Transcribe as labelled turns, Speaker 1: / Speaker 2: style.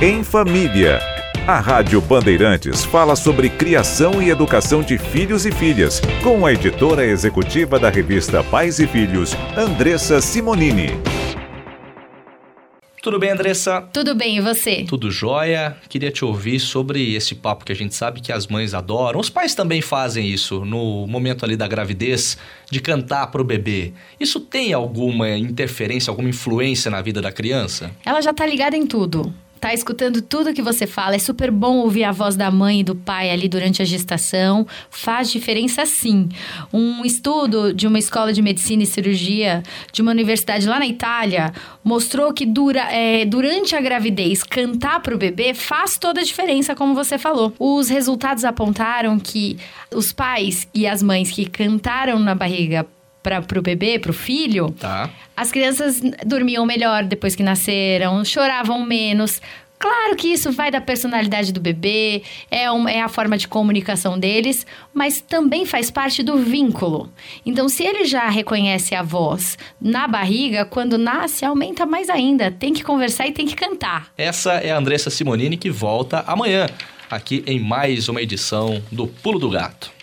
Speaker 1: Em Família. A Rádio Bandeirantes fala sobre criação e educação de filhos e filhas, com a editora executiva da revista Pais e Filhos, Andressa Simonini.
Speaker 2: Tudo bem, Andressa?
Speaker 3: Tudo bem, e você?
Speaker 2: Tudo jóia. Queria te ouvir sobre esse papo que a gente sabe que as mães adoram. Os pais também fazem isso no momento ali da gravidez, de cantar para o bebê. Isso tem alguma interferência, alguma influência na vida da criança?
Speaker 3: Ela já tá ligada em tudo tá escutando tudo que você fala. É super bom ouvir a voz da mãe e do pai ali durante a gestação. Faz diferença sim. Um estudo de uma escola de medicina e cirurgia de uma universidade lá na Itália mostrou que dura, é, durante a gravidez, cantar para o bebê faz toda a diferença, como você falou. Os resultados apontaram que os pais e as mães que cantaram na barriga para o bebê, para o filho,
Speaker 2: tá.
Speaker 3: as crianças dormiam melhor depois que nasceram, choravam menos. Claro que isso vai da personalidade do bebê, é, um, é a forma de comunicação deles, mas também faz parte do vínculo. Então, se ele já reconhece a voz na barriga, quando nasce, aumenta mais ainda. Tem que conversar e tem que cantar.
Speaker 2: Essa é a Andressa Simonini que volta amanhã, aqui em mais uma edição do Pulo do Gato.